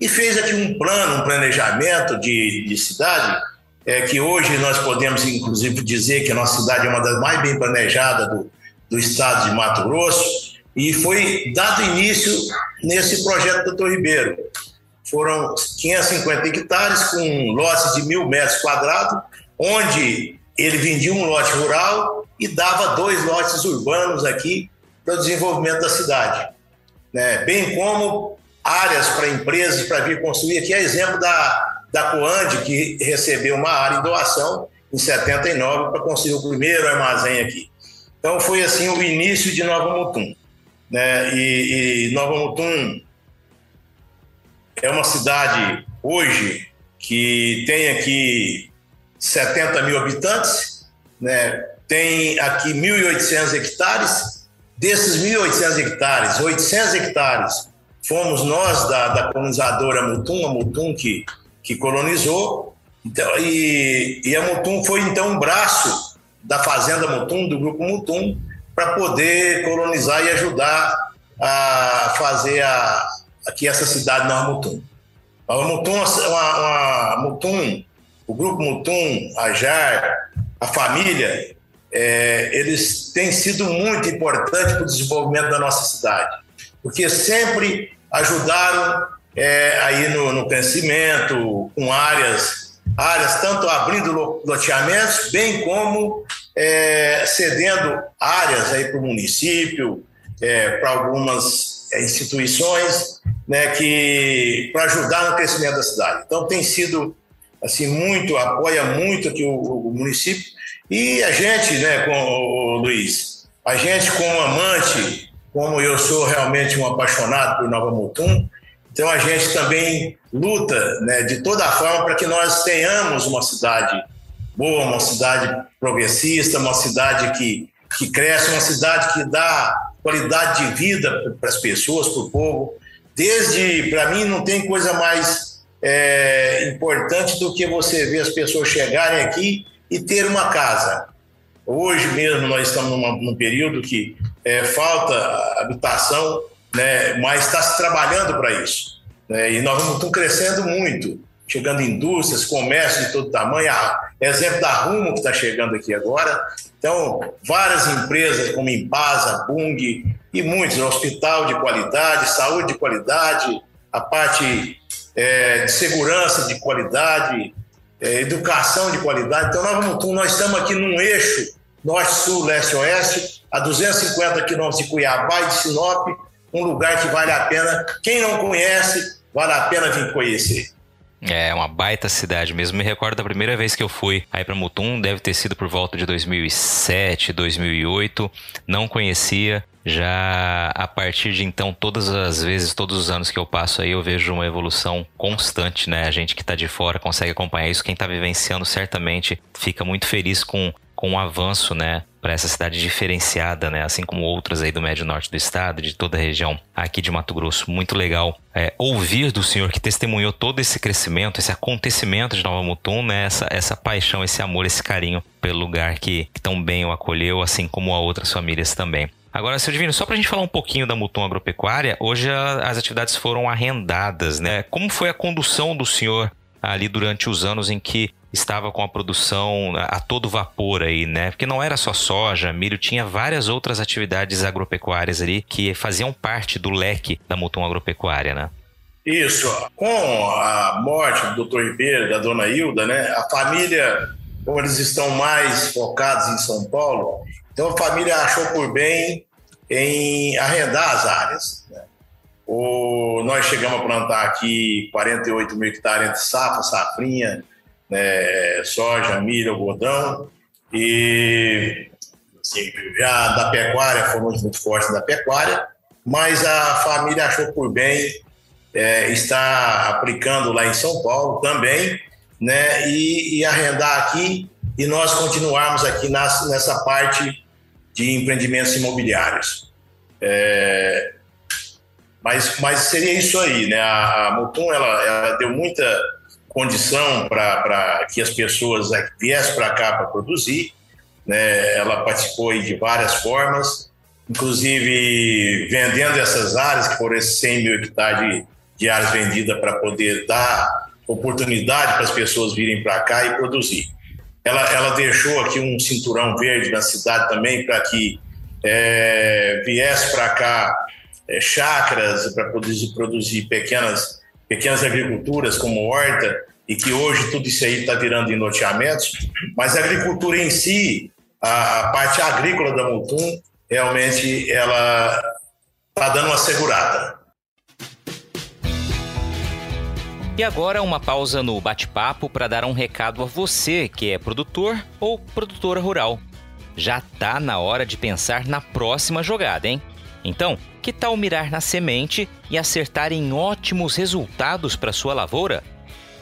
E fez aqui um plano, um planejamento de, de cidade, é, que hoje nós podemos, inclusive, dizer que a nossa cidade é uma das mais bem planejadas do, do estado de Mato Grosso, e foi dado início nesse projeto do Dr. Ribeiro. Foram 550 hectares com lotes de mil metros quadrados, onde ele vendia um lote rural e dava dois lotes urbanos aqui para o desenvolvimento da cidade. Né? Bem como áreas para empresas para vir construir aqui, é exemplo da, da Coand, que recebeu uma área em doação em 79 para construir o primeiro armazém aqui. Então foi assim o início de Nova Mutum. Né? E, e Nova Mutum é uma cidade hoje que tem aqui 70 mil habitantes, né? tem aqui 1.800 hectares. Desses 1.800 hectares, 800 hectares fomos nós da, da colonizadora Mutum, a Mutum que, que colonizou. Então, e, e a Mutum foi então um braço da Fazenda Mutum, do Grupo Mutum, para poder colonizar e ajudar a fazer a, aqui essa cidade Nova Mutum. Nova Mutum, Mutum, o grupo Mutum, a JAR, a família, é, eles têm sido muito importantes para o desenvolvimento da nossa cidade, porque sempre ajudaram é, aí no, no crescimento, com áreas, áreas tanto abrindo loteamentos, bem como é, cedendo áreas aí para o município, é, para algumas é, instituições, né, que para ajudar no crescimento da cidade. Então tem sido assim muito apoia muito aqui o, o município e a gente, né, com o, Luiz, a gente como amante, como eu sou realmente um apaixonado por Nova Mutum, então a gente também luta, né, de toda forma para que nós tenhamos uma cidade boa, uma cidade progressista, uma cidade que, que cresce, uma cidade que dá qualidade de vida para as pessoas, para o povo. Desde, para mim, não tem coisa mais é, importante do que você ver as pessoas chegarem aqui e ter uma casa. Hoje mesmo nós estamos numa, num período que é, falta habitação, né, mas está se trabalhando para isso. Né, e nós estamos crescendo muito chegando indústrias, comércio de todo tamanho, exemplo da Rumo que está chegando aqui agora. Então, várias empresas como Impasa, Bung e muitos, hospital de qualidade, saúde de qualidade, a parte é, de segurança de qualidade, é, educação de qualidade. Então, nós, nós estamos aqui num eixo norte-sul, leste-oeste, a 250 quilômetros de Cuiabá e de Sinop, um lugar que vale a pena, quem não conhece, vale a pena vir conhecer. É uma baita cidade mesmo. Me recordo da primeira vez que eu fui aí para Mutum, deve ter sido por volta de 2007, 2008. Não conhecia. Já a partir de então, todas as vezes, todos os anos que eu passo aí, eu vejo uma evolução constante, né? A gente que está de fora consegue acompanhar isso. Quem está vivenciando certamente fica muito feliz com, com o avanço, né? para essa cidade diferenciada, né? Assim como outras aí do médio norte do estado, de toda a região aqui de Mato Grosso. Muito legal é, ouvir do senhor que testemunhou todo esse crescimento, esse acontecimento de Nova Mutum, né? Essa, essa paixão, esse amor, esse carinho pelo lugar que, que tão bem o acolheu, assim como a outras famílias também. Agora, seu Divino, só para a gente falar um pouquinho da Mutum Agropecuária, hoje as atividades foram arrendadas, né? Como foi a condução do senhor ali durante os anos em que estava com a produção a todo vapor aí, né? Porque não era só soja, milho, tinha várias outras atividades agropecuárias ali que faziam parte do leque da Mutum Agropecuária, né? Isso. Com a morte do doutor Ribeiro, da dona Hilda, né? A família, como eles estão mais focados em São Paulo, então a família achou por bem em arrendar as áreas. O, nós chegamos a plantar aqui 48 mil hectares entre safra, safrinha, né, soja, milho, algodão. E assim, a da pecuária, fomos muito fortes da pecuária, mas a família achou por bem é, estar aplicando lá em São Paulo também, né, e, e arrendar aqui e nós continuarmos aqui nas, nessa parte de empreendimentos imobiliários. É, mas, mas seria isso aí, né? A, a Mutum, ela, ela deu muita condição para que as pessoas viessem para cá para produzir. Né? Ela participou de várias formas, inclusive vendendo essas áreas, que foram esses 100 mil hectares de, de áreas vendidas para poder dar oportunidade para as pessoas virem para cá e produzir. Ela, ela deixou aqui um cinturão verde na cidade também para que é, viesse para cá é, chácaras para produzir, produzir pequenas, pequenas agriculturas como horta, e que hoje tudo isso aí está virando em loteamentos, mas a agricultura em si, a, a parte agrícola da Mutum, realmente ela está dando uma segurada. E agora uma pausa no bate-papo para dar um recado a você que é produtor ou produtora rural. Já tá na hora de pensar na próxima jogada, hein? Então, que tal mirar na semente e acertar em ótimos resultados para sua lavoura?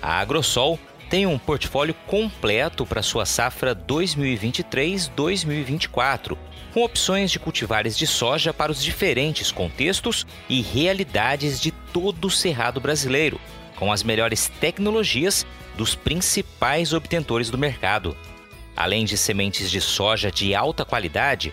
A Agrosol tem um portfólio completo para sua safra 2023-2024, com opções de cultivares de soja para os diferentes contextos e realidades de todo o cerrado brasileiro com as melhores tecnologias dos principais obtentores do mercado. Além de sementes de soja de alta qualidade,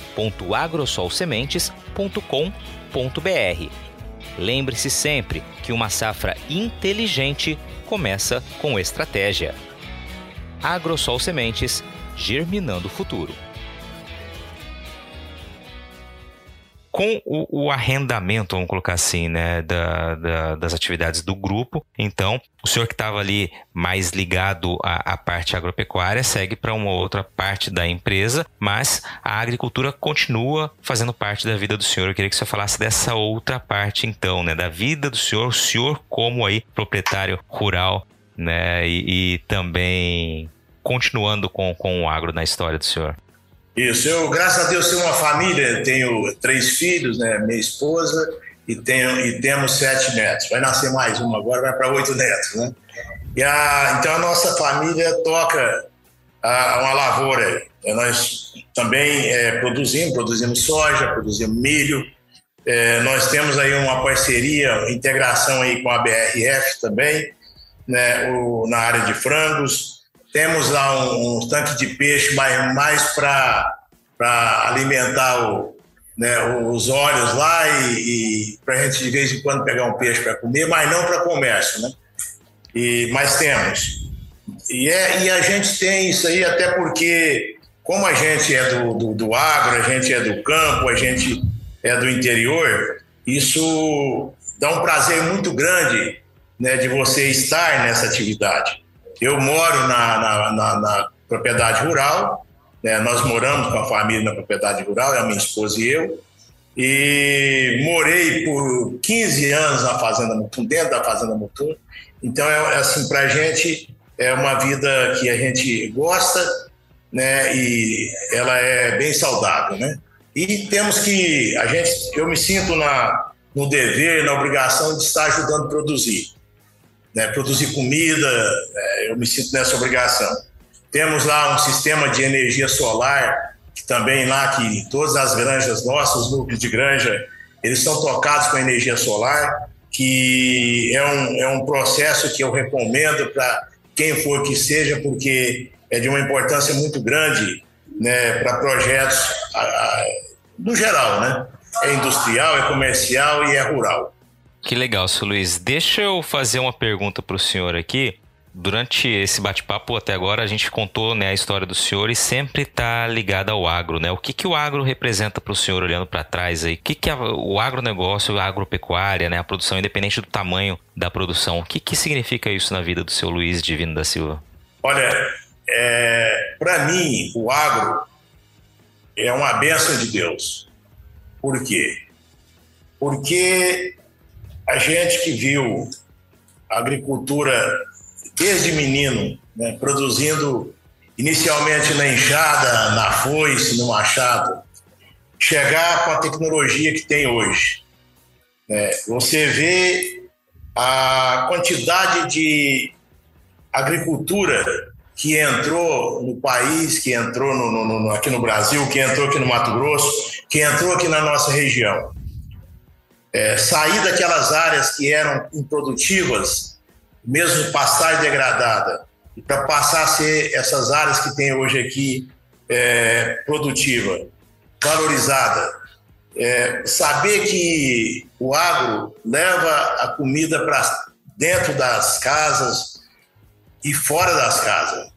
www.agrosolsementes.com.br. Lembre-se sempre que uma safra inteligente começa com estratégia. Agrosol Sementes, germinando o futuro. Com o, o, arrendamento, vamos colocar assim, né, da, da, das atividades do grupo. Então, o senhor que estava ali mais ligado à, à parte agropecuária segue para uma outra parte da empresa, mas a agricultura continua fazendo parte da vida do senhor. Eu queria que o senhor falasse dessa outra parte, então, né, da vida do senhor, o senhor como aí proprietário rural, né, e, e também continuando com, com o agro na história do senhor. Isso, eu, graças a Deus, tenho uma família, tenho três filhos, né, minha esposa, e, tenho, e temos sete netos. Vai nascer mais uma agora, vai para oito netos, né? E a, então a nossa família toca a, uma lavoura. E nós também é, produzimos, produzimos soja, produzimos milho. É, nós temos aí uma parceria, integração aí com a BRF também, né, o, na área de frangos. Temos lá um, um tanque de peixe, mas mais para alimentar o, né, os olhos lá e, e para a gente de vez em quando pegar um peixe para comer, mas não para comércio, né? E, mas temos. E, é, e a gente tem isso aí até porque, como a gente é do, do, do agro, a gente é do campo, a gente é do interior, isso dá um prazer muito grande né, de você estar nessa atividade. Eu moro na, na, na, na propriedade rural, né? nós moramos com a família na propriedade rural, é a minha esposa e eu, e morei por 15 anos na Fazenda Mutum, dentro da Fazenda Mutum. Então, é, é assim, para a gente é uma vida que a gente gosta, né? E ela é bem saudável, né? E temos que, a gente, eu me sinto na, no dever, na obrigação de estar ajudando a produzir. Né, produzir comida, é, eu me sinto nessa obrigação. Temos lá um sistema de energia solar, que também lá, que todas as granjas nossas, os núcleos de granja, eles são tocados com energia solar, que é um, é um processo que eu recomendo para quem for que seja, porque é de uma importância muito grande né, para projetos a, a, no geral, né? É industrial, é comercial e é rural. Que legal, seu Luiz. Deixa eu fazer uma pergunta para o senhor aqui. Durante esse bate-papo até agora a gente contou né, a história do senhor e sempre está ligada ao agro, né? O que, que o agro representa para o senhor olhando para trás aí? O que, que é o agronegócio, a agropecuária, né, a produção, independente do tamanho da produção, o que, que significa isso na vida do seu Luiz Divino da Silva? Olha, é, para mim, o agro é uma bênção de Deus. Por quê? Porque a gente que viu a agricultura desde menino, né, produzindo inicialmente na enxada, na foice, no machado, chegar com a tecnologia que tem hoje. Né, você vê a quantidade de agricultura que entrou no país, que entrou no, no, no, aqui no Brasil, que entrou aqui no Mato Grosso, que entrou aqui na nossa região. É, sair daquelas áreas que eram improdutivas, mesmo pastar degradada, para passar a ser essas áreas que tem hoje aqui é, produtiva, valorizada. É, saber que o agro leva a comida para dentro das casas, e fora das casas,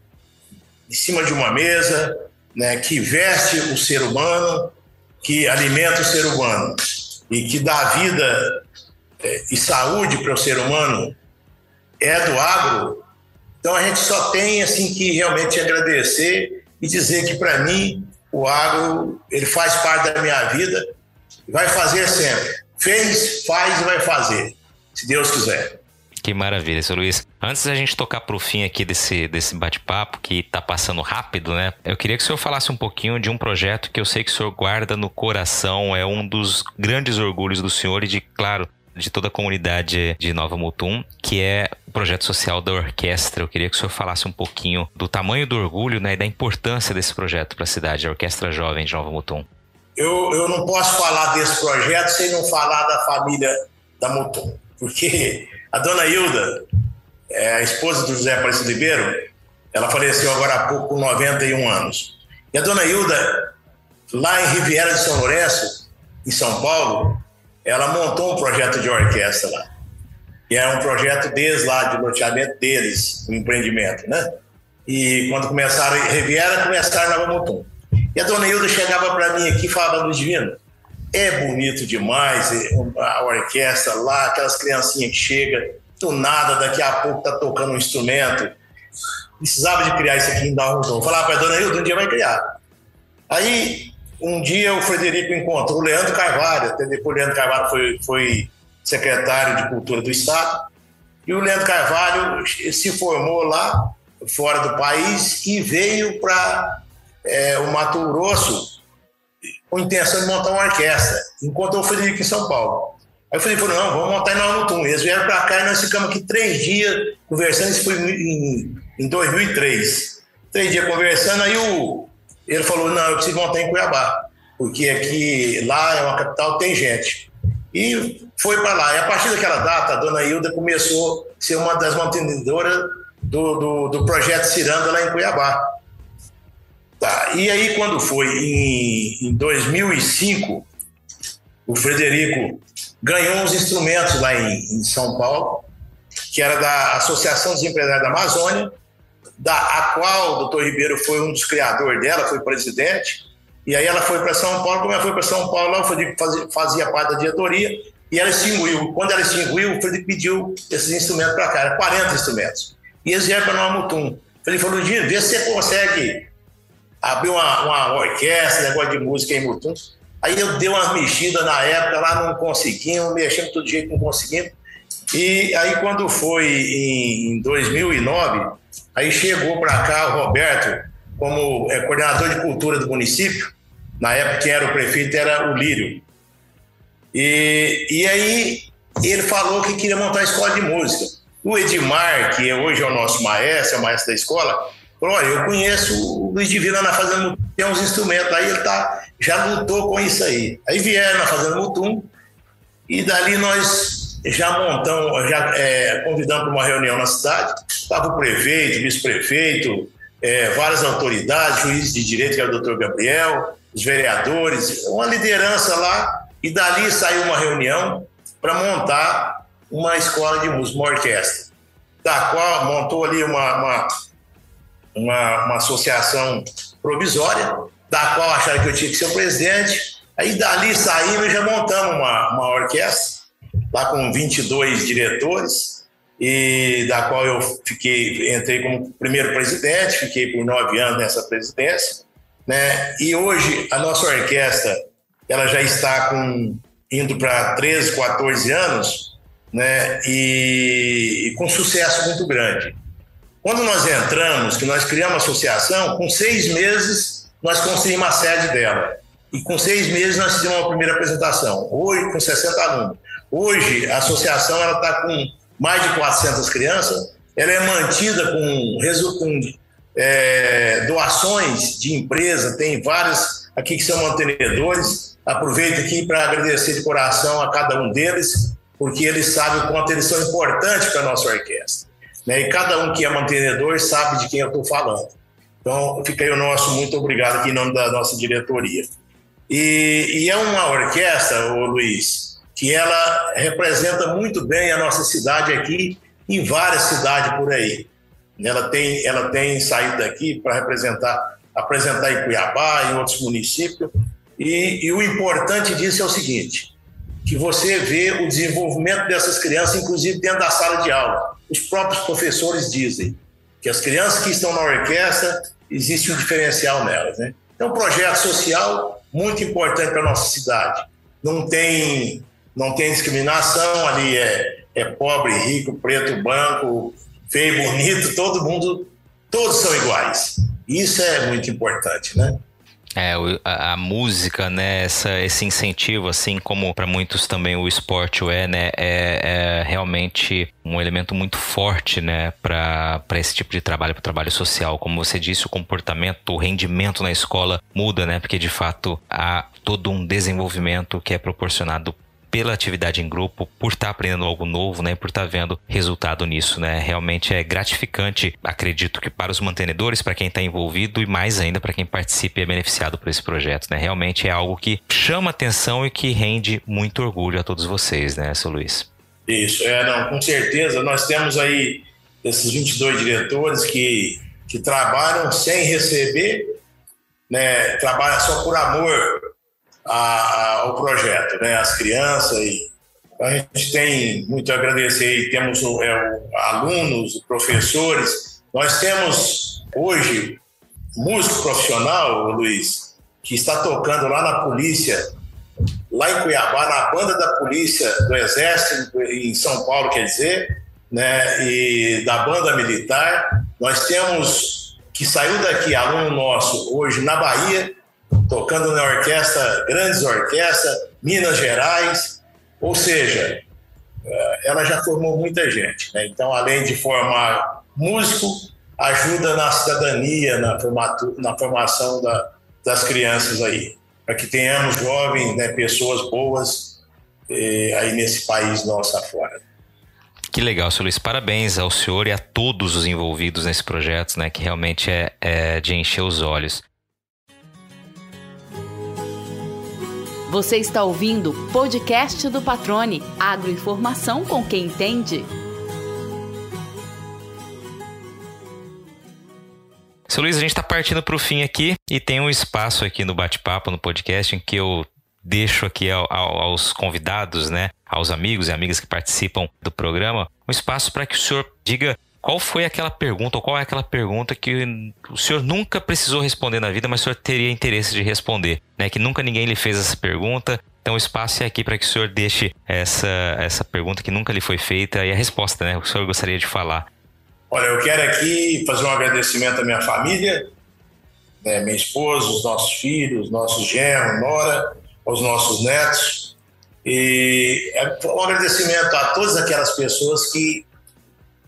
em cima de uma mesa, né, que veste o ser humano, que alimenta o ser humano e que dá vida é, e saúde para o ser humano é do agro. Então a gente só tem assim que realmente agradecer e dizer que para mim o agro ele faz parte da minha vida, vai fazer sempre. Fez, faz e vai fazer, se Deus quiser. Que maravilha, seu Luiz. Antes da gente tocar para o fim aqui desse, desse bate-papo, que está passando rápido, né? Eu queria que o senhor falasse um pouquinho de um projeto que eu sei que o senhor guarda no coração, é um dos grandes orgulhos do senhor e de, claro, de toda a comunidade de Nova Mutum, que é o projeto social da orquestra. Eu queria que o senhor falasse um pouquinho do tamanho do orgulho né, e da importância desse projeto para a cidade, a Orquestra Jovem de Nova Mutum. Eu, eu não posso falar desse projeto sem não falar da família da Mutum, porque a dona Hilda, é a esposa do José Aparecido Ribeiro, ela faleceu agora há pouco com 91 anos. E a dona Hilda, lá em Riviera de São Lourenço, em São Paulo, ela montou um projeto de orquestra lá. E é um projeto deles lá, de loteamento deles, o um empreendimento, né? E quando começaram Riviera, começaram Nova Mutum. E a dona Hilda chegava para mim aqui e falava, Luiz Divino, é bonito demais a orquestra lá, aquelas criancinhas que chegam, do nada, daqui a pouco tá tocando um instrumento. Precisava de criar isso aqui em Dalton. Falava para a dona Hilda, um dia vai criar. Aí, um dia o Frederico encontrou o Leandro Carvalho, até depois o Leandro Carvalho foi, foi secretário de Cultura do Estado, e o Leandro Carvalho se formou lá, fora do país, e veio para é, o Mato Grosso com intenção de montar uma orquestra. Encontrou o Frederico em São Paulo. Aí o Frederico falou: não, vamos montar em Nova Mutum. Eles vieram para cá e nós ficamos aqui três dias conversando. Isso foi em, em 2003. Três dias conversando. Aí o, ele falou: não, eu preciso montar em Cuiabá, porque aqui lá é uma capital, tem gente. E foi para lá. E a partir daquela data, a dona Hilda começou a ser uma das mantenedoras do, do, do projeto Ciranda lá em Cuiabá. Tá. E aí, quando foi em, em 2005, o Frederico ganhou uns instrumentos lá em, em, São Paulo, que era da Associação dos Empresários da Amazônia, da, a qual o doutor Ribeiro foi um dos criadores dela, foi presidente. E aí ela foi para São Paulo, como ela foi para São Paulo, o Frederico fazia, fazia parte da diretoria, e ela extinguiu. Quando ela extinguiu, o Frederico pediu esses instrumentos para cá, 40 instrumentos. E eles vieram para Nova Mutum. Frederico falou, Dino, vê se você consegue abri uma, uma orquestra, negócio de música em Mutum. Aí eu dei umas mexidas na época, lá não conseguimos, mexendo todo jeito, não conseguimos. E aí quando foi em 2009, aí chegou para cá o Roberto, como é, coordenador de cultura do município, na época que era o prefeito era o Lírio. E, e aí ele falou que queria montar uma escola de música. O Edmar, que hoje é o nosso maestro, é o maestro da escola, falou: olha, eu conheço o Luiz Divino na Fazenda tem uns instrumentos, aí ele tá, já lutou com isso aí. Aí vieram na Fazenda Mutum, e dali nós já montamos, já é, convidamos para uma reunião na cidade, estava o prefeito, vice-prefeito, é, várias autoridades, juiz de direito, que era o doutor Gabriel, os vereadores, uma liderança lá, e dali saiu uma reunião para montar uma escola de música, uma orquestra, da qual montou ali uma, uma, uma, uma associação provisória, da qual acharam que eu tinha que ser o presidente. Aí dali saímos e já montamos uma, uma orquestra, lá com 22 diretores, e da qual eu fiquei, entrei como primeiro presidente, fiquei por nove anos nessa presidência, né? E hoje a nossa orquestra, ela já está com indo para 13, 14 anos, né? E, e, com sucesso muito grande. Quando nós entramos, que nós criamos a associação, com seis meses nós construímos a sede dela. E com seis meses nós fizemos uma primeira apresentação. Hoje, com 60 alunos. Hoje, a associação está com mais de 400 crianças. Ela é mantida com, com é, doações de empresa, tem vários aqui que são mantenedores. Aproveito aqui para agradecer de coração a cada um deles, porque eles sabem o quanto eles são importantes para a nossa orquestra. Né? E cada um que é mantenedor sabe de quem eu estou falando. Então, fica aí o nosso muito obrigado aqui em nome da nossa diretoria. E, e é uma orquestra, ô Luiz, que ela representa muito bem a nossa cidade aqui, em várias cidades por aí. Ela tem, ela tem saído daqui para representar, apresentar em Cuiabá, em outros municípios. E, e o importante disso é o seguinte: que você vê o desenvolvimento dessas crianças, inclusive dentro da sala de aula. Os próprios professores dizem que as crianças que estão na orquestra existe um diferencial nelas, né? É um projeto social muito importante para a nossa cidade. Não tem, não tem discriminação ali, é, é pobre, rico, preto, branco, feio, bonito, (laughs) todo mundo, todos são iguais. Isso é muito importante, né? É, a, a, música, né, essa, esse incentivo, assim como para muitos também o esporte o é, né, é, é realmente um elemento muito forte, né, para esse tipo de trabalho, para o trabalho social. Como você disse, o comportamento, o rendimento na escola muda, né, porque de fato há todo um desenvolvimento que é proporcionado pela atividade em grupo, por estar tá aprendendo algo novo, né, por estar tá vendo resultado nisso, né? Realmente é gratificante, acredito que para os mantenedores, para quem está envolvido e mais ainda para quem participa e é beneficiado por esse projeto, né? Realmente é algo que chama atenção e que rende muito orgulho a todos vocês, né, seu Luiz? Isso, é, não, com certeza. Nós temos aí esses 22 diretores que, que trabalham sem receber, né, trabalham só por amor a, ao projeto, né? As crianças e a gente tem muito a agradecer e temos é, alunos, professores. Nós temos hoje músico profissional, Luiz, que está tocando lá na polícia, lá em Cuiabá, na banda da polícia do Exército, em São Paulo, quer dizer, né? E da banda militar. Nós temos que saiu daqui aluno nosso hoje na Bahia tocando na orquestra, grandes orquestras, Minas Gerais, ou seja, eh, ela já formou muita gente. Né? Então, além de formar músico, ajuda na cidadania, na, formatu, na formação da, das crianças aí, para que tenhamos jovens, né, pessoas boas eh, aí nesse país nosso afora. Que legal, senhor Luiz. Parabéns ao senhor e a todos os envolvidos nesse projeto, né, que realmente é, é de encher os olhos. Você está ouvindo o podcast do Patrone, agroinformação com quem entende. Seu Luiz, a gente está partindo para o fim aqui e tem um espaço aqui no bate-papo, no podcast, em que eu deixo aqui ao, ao, aos convidados, né, aos amigos e amigas que participam do programa, um espaço para que o senhor diga qual foi aquela pergunta, ou qual é aquela pergunta que o senhor nunca precisou responder na vida, mas o senhor teria interesse de responder, né? Que nunca ninguém lhe fez essa pergunta. Então o espaço é aqui para que o senhor deixe essa, essa pergunta que nunca lhe foi feita e a resposta, né? O senhor gostaria de falar. Olha, eu quero aqui fazer um agradecimento à minha família, né, minha esposa, os nossos filhos, nossos genros, nora, aos nossos netos. E é um agradecimento a todas aquelas pessoas que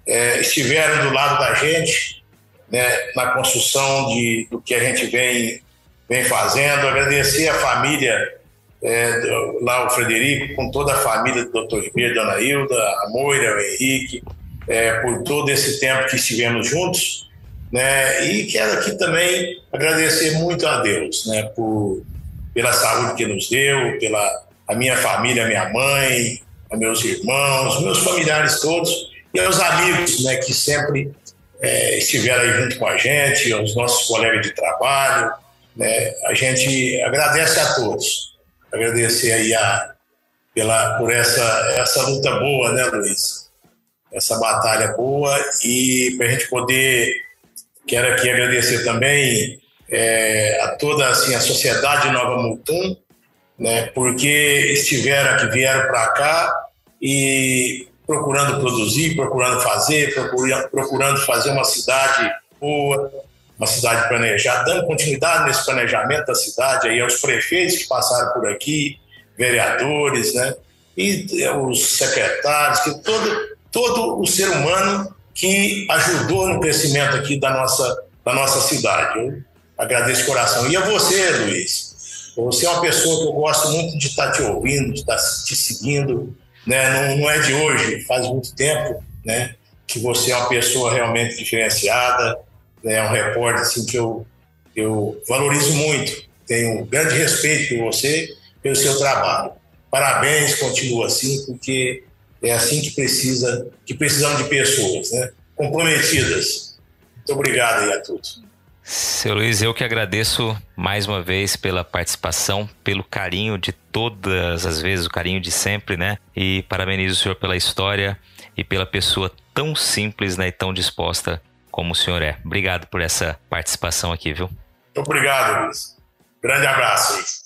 é, estiveram do lado da gente né, na construção de, do que a gente vem, vem fazendo. Agradecer a família, é, lá o Frederico, com toda a família do Dr. Ribeiro, Dona Hilda, a Moira, o Henrique, é, por todo esse tempo que estivemos juntos. Né, e quero aqui também agradecer muito a Deus né, por, pela saúde que nos deu, pela a minha família, a minha mãe, a meus irmãos, meus familiares todos e aos amigos né, que sempre é, estiveram aí junto com a gente, aos nossos colegas de trabalho. Né, a gente agradece a todos. Agradecer aí a, pela, por essa, essa luta boa, né, Luiz? Essa batalha boa e para a gente poder, quero aqui agradecer também é, a toda assim, a sociedade Nova Mutum, né, porque estiveram aqui, vieram para cá e procurando produzir, procurando fazer, procurando, fazer uma cidade boa, uma cidade planejada, dando continuidade nesse planejamento da cidade aí aos prefeitos que passaram por aqui, vereadores, né? E os secretários, que todo, todo o ser humano que ajudou no crescimento aqui da nossa, da nossa cidade. Eu agradeço de coração. E a você, Luiz. Você é uma pessoa que eu gosto muito de estar te ouvindo, de estar te seguindo, né? Não, não, é de hoje, faz muito tempo, né? Que você é uma pessoa realmente diferenciada, né? é um repórter assim que eu eu valorizo muito, tenho um grande respeito por você, pelo seu trabalho. Parabéns, continua assim, porque é assim que precisa, que precisamos de pessoas, né? Comprometidas. Muito obrigado aí a todos. Seu Luiz, eu que agradeço mais uma vez pela participação, pelo carinho de todas as vezes, o carinho de sempre, né? E parabenizo o senhor pela história e pela pessoa tão simples né, e tão disposta como o senhor é. Obrigado por essa participação aqui, viu? Obrigado, Luiz. Grande abraço.